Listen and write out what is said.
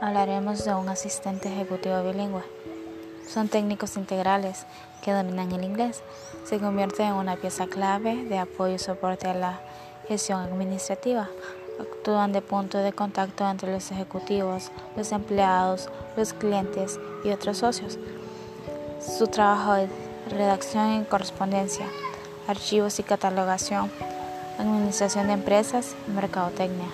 hablaremos de un asistente ejecutivo bilingüe. Son técnicos integrales que dominan el inglés. Se convierten en una pieza clave de apoyo y soporte a la gestión administrativa. Actúan de punto de contacto entre los ejecutivos, los empleados, los clientes y otros socios. Su trabajo es redacción y correspondencia, archivos y catalogación, administración de empresas y mercadotecnia.